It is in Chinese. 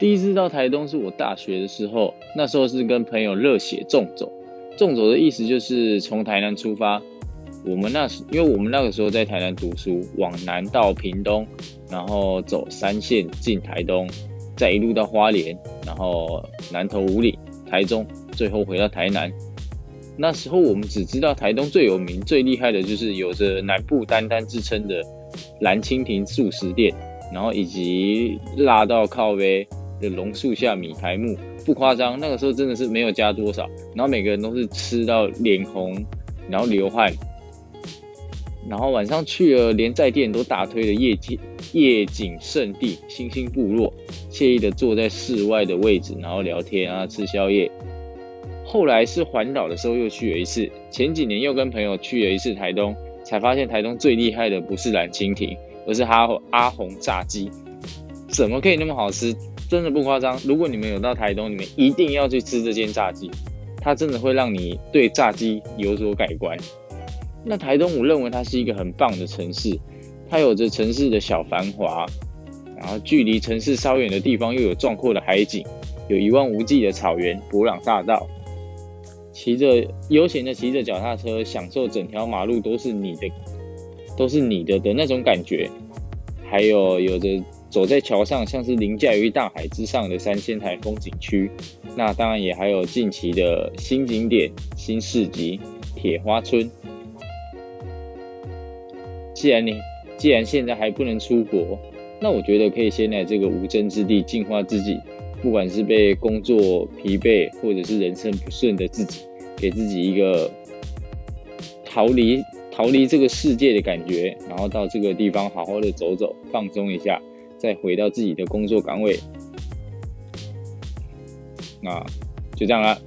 第一次到台东是我大学的时候，那时候是跟朋友热血纵走。纵走的意思就是从台南出发，我们那时因为我们那个时候在台南读书，往南到屏东，然后走三线进台东，再一路到花莲，然后南投五里、台中，最后回到台南。那时候我们只知道台东最有名、最厉害的就是有着南部丹丹之称的蓝蜻蜓素食店，然后以及辣到靠背的榕树下米排木。不夸张，那个时候真的是没有加多少，然后每个人都是吃到脸红，然后流汗，然后晚上去了连在店都大推的夜景夜景圣地星星部落，惬意的坐在室外的位置，然后聊天啊吃宵夜。后来是环岛的时候又去了一次，前几年又跟朋友去了一次台东，才发现台东最厉害的不是蓝蜻蜓，而是阿阿红炸鸡，怎么可以那么好吃？真的不夸张，如果你们有到台东，你们一定要去吃这间炸鸡，它真的会让你对炸鸡有所改观。那台东，我认为它是一个很棒的城市，它有着城市的小繁华，然后距离城市稍远的地方又有壮阔的海景，有一望无际的草原、博朗大道，骑着悠闲的骑着脚踏车，享受整条马路都是你的，都是你的的那种感觉，还有有着。走在桥上，像是凌驾于大海之上的三仙台风景区。那当然也还有近期的新景点、新市集铁花村。既然你既然现在还不能出国，那我觉得可以先来这个无争之地净化自己。不管是被工作疲惫，或者是人生不顺的自己，给自己一个逃离逃离这个世界的感觉，然后到这个地方好好的走走，放松一下。再回到自己的工作岗位，那就这样了。